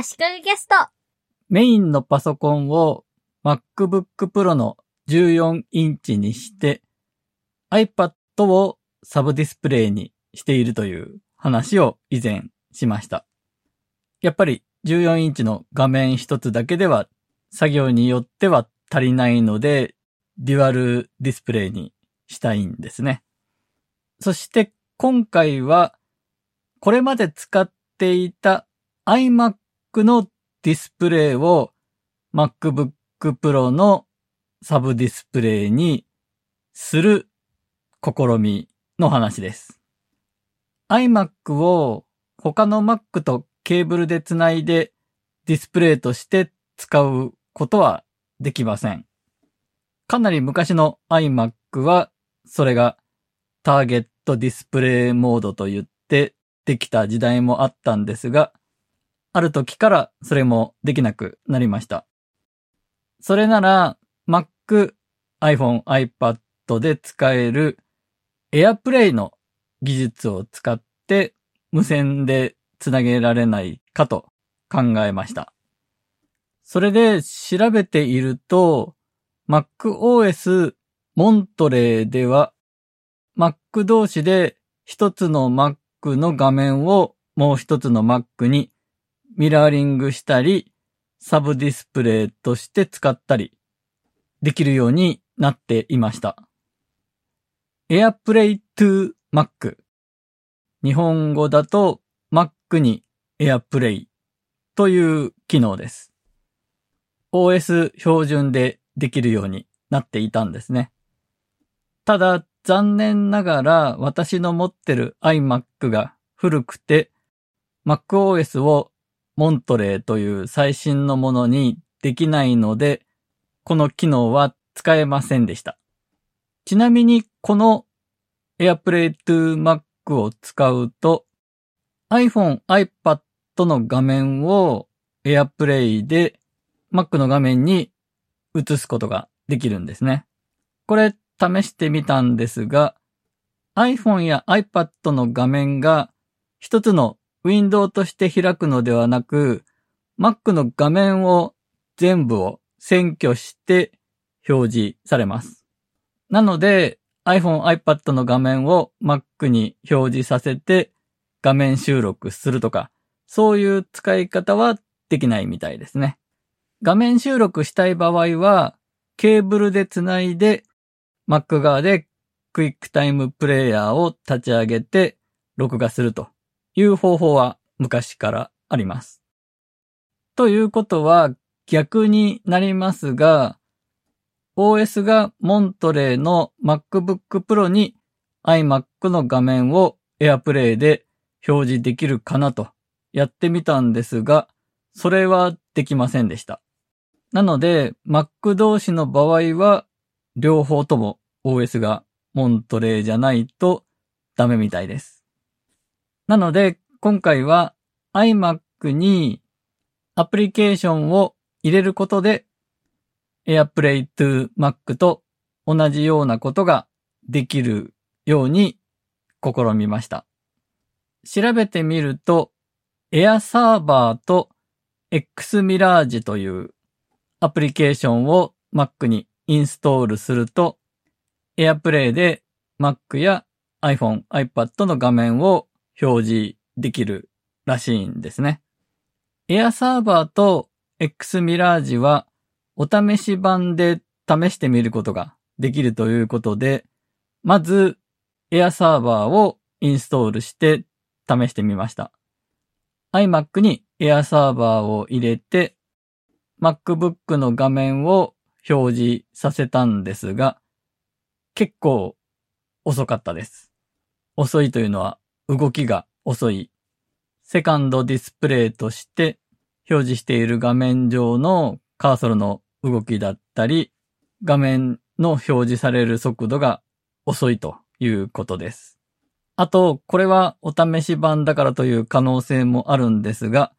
足利ゲスト。メインのパソコンを MacBook Pro の14インチにして iPad をサブディスプレイにしているという話を以前しました。やっぱり14インチの画面一つだけでは作業によっては足りないのでデュアルディスプレイにしたいんですね。そして今回はこれまで使っていた iMac のディスプレイを MacBook Pro のサブディスプレイにする試みの話です。iMac を他の Mac とケーブルでつないでディスプレイとして使うことはできません。かなり昔の iMac はそれがターゲットディスプレイモードと言ってできた時代もあったんですが、ある時からそれもできなくなりました。それなら Mac、iPhone、iPad で使える AirPlay の技術を使って無線でつなげられないかと考えました。それで調べていると MacOS モントレーでは Mac 同士で一つの Mac の画面をもう一つの Mac にミラーリングしたり、サブディスプレイとして使ったりできるようになっていました。AirPlay to Mac 日本語だと Mac に AirPlay という機能です。OS 標準でできるようになっていたんですね。ただ残念ながら私の持ってる iMac が古くて MacOS をモントレーという最新のものにできないので、この機能は使えませんでした。ちなみにこの AirPlay to Mac を使うと iPhone、iPad の画面を AirPlay で Mac の画面に映すことができるんですね。これ試してみたんですが iPhone や iPad の画面が一つのウィンドウとして開くのではなく、Mac の画面を全部を占拠して表示されます。なので iPhone、iPad の画面を Mac に表示させて画面収録するとか、そういう使い方はできないみたいですね。画面収録したい場合は、ケーブルでつないで Mac 側でクイックタイムプレイヤーを立ち上げて録画するという方法は昔からあります。ということは逆になりますが、OS がモントレーの MacBook Pro に iMac の画面を AirPlay で表示できるかなとやってみたんですが、それはできませんでした。なので、Mac 同士の場合は、両方とも OS がモントレーじゃないとダメみたいです。なので、今回は iMac にアプリケーションを入れることで AirPlay to Mac と同じようなことができるように試みました。調べてみると Air Server と Xmirage というアプリケーションを Mac にインストールすると AirPlay で Mac や iPhone、iPad の画面を表示できるらしいんですね。Air Server と Xmirage はお試し版で試してみることができるということで、まず Air Server をインストールして試してみました。iMac に Air Server を入れて MacBook の画面を表示させたんですが、結構遅かったです。遅いというのは動きが遅い。セカンドディスプレイとして表示している画面上のカーソルの動きだったり、画面の表示される速度が遅いということです。あと、これはお試し版だからという可能性もあるんですが、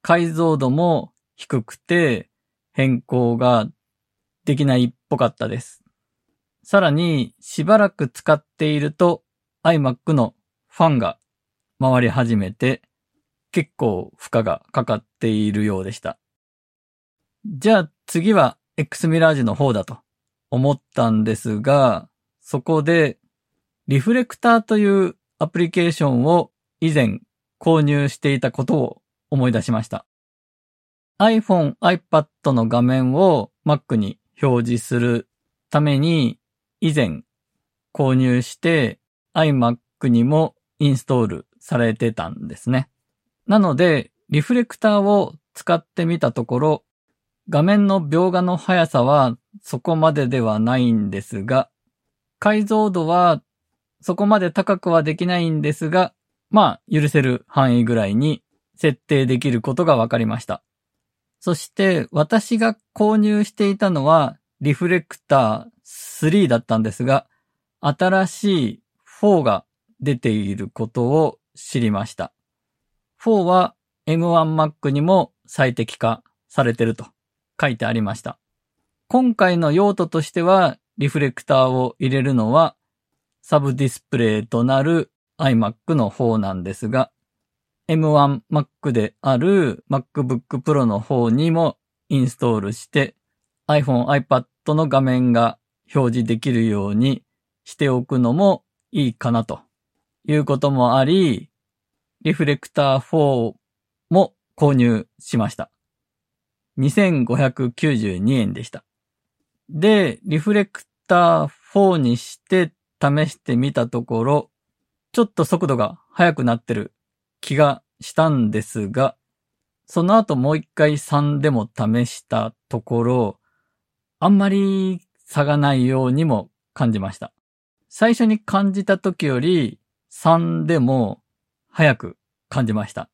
解像度も低くて変更ができないっぽかったです。さらに、しばらく使っていると iMac のファンが回り始めて、結構負荷がかかっているようでした。じゃあ次は X ミラージュの方だと思ったんですが、そこでリフレクターというアプリケーションを以前購入していたことを思い出しました。iPhone、iPad の画面を Mac に表示するために以前購入して iMac にもインストールされてたんですね。なので、リフレクターを使ってみたところ、画面の描画の速さはそこまでではないんですが、解像度はそこまで高くはできないんですが、まあ、許せる範囲ぐらいに設定できることが分かりました。そして私が購入していたのはリフレクター3だったんですが、新しい4が出ていることを知りました。4は M1Mac にも最適化されてると書いてありました。今回の用途としては、リフレクターを入れるのは、サブディスプレイとなる iMac の方なんですが、M1Mac である MacBook Pro の方にもインストールして iPhone、iPad の画面が表示できるようにしておくのもいいかなということもあり、リフレクター4も購入しました。2592円でした。で、リフレクター4にして試してみたところ、ちょっと速度が速くなってる気がしたんですが、その後もう一回3でも試したところ、あんまり差がないようにも感じました。最初に感じた時より3でも早く感じました。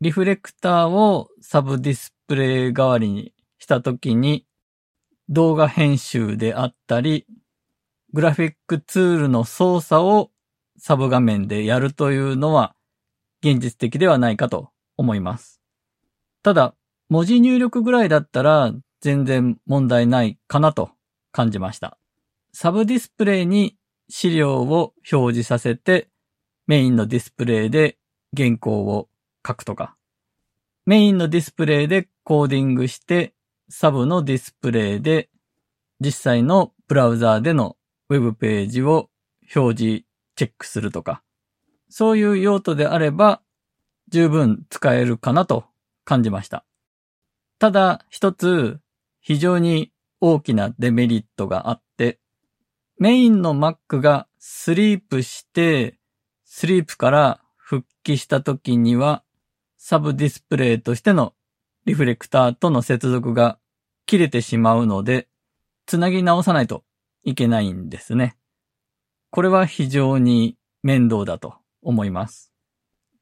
リフレクターをサブディスプレイ代わりにした時に動画編集であったり、グラフィックツールの操作をサブ画面でやるというのは現実的ではないかと思います。ただ、文字入力ぐらいだったら全然問題ないかなと感じました。サブディスプレイに資料を表示させてメインのディスプレイで原稿を書くとか、メインのディスプレイでコーディングしてサブのディスプレイで実際のブラウザーでのウェブページを表示チェックするとか、そういう用途であれば十分使えるかなと感じました。ただ一つ非常に大きなデメリットがあって、メインの Mac がスリープして、スリープから復帰した時には、サブディスプレイとしてのリフレクターとの接続が切れてしまうので、つなぎ直さないといけないんですね。これは非常に面倒だと思います。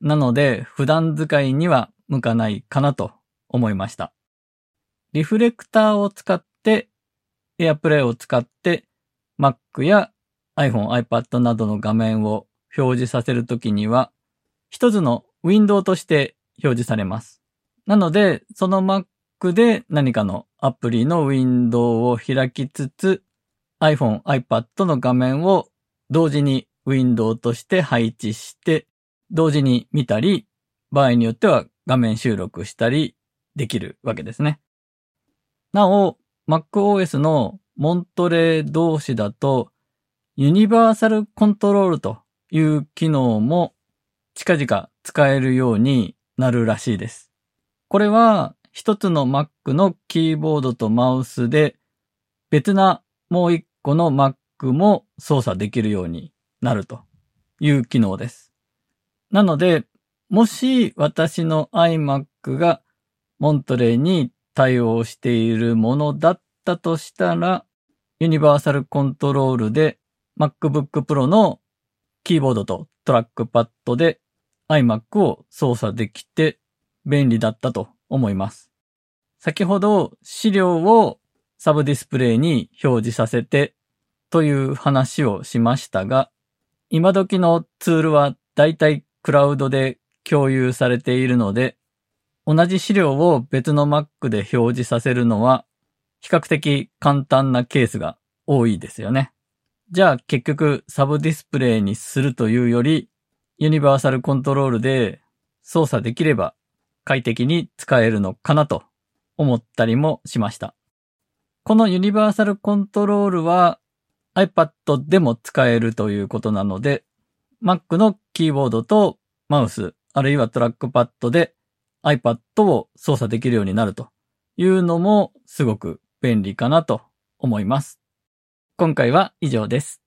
なので、普段使いには向かないかなと思いました。リフレクターを使って、AirPlay を使って、Mac や iPhone、iPad などの画面を表示させるときには、一つのウィンドウとして表示されます。なので、その Mac で何かのアプリのウィンドウを開きつつ、iPhone、iPad の画面を同時にウィンドウとして配置して、同時に見たり、場合によっては画面収録したりできるわけですね。なお、MacOS のモントレー同士だと、ユニバーサルコントロールという機能も近々使えるようになるらしいです。これは一つの Mac のキーボードとマウスで別なもう一個の Mac も操作できるようになるという機能です。なので、もし私の iMac がモントレーに対応しているものだったとしたら、ユニバーサルコントロールで MacBook Pro のキーボードとトラックパッドで iMac を操作できて便利だったと思います。先ほど資料をサブディスプレイに表示させてという話をしましたが、今時のツールはだいたいクラウドで共有されているので、同じ資料を別の Mac で表示させるのは比較的簡単なケースが多いですよね。じゃあ結局サブディスプレイにするというより、ユニバーサルコントロールで操作できれば快適に使えるのかなと思ったりもしました。このユニバーサルコントロールは iPad でも使えるということなので、Mac のキーボードとマウス、あるいはトラックパッドで iPad を操作できるようになるというのもすごく便利かなと思います。今回は以上です。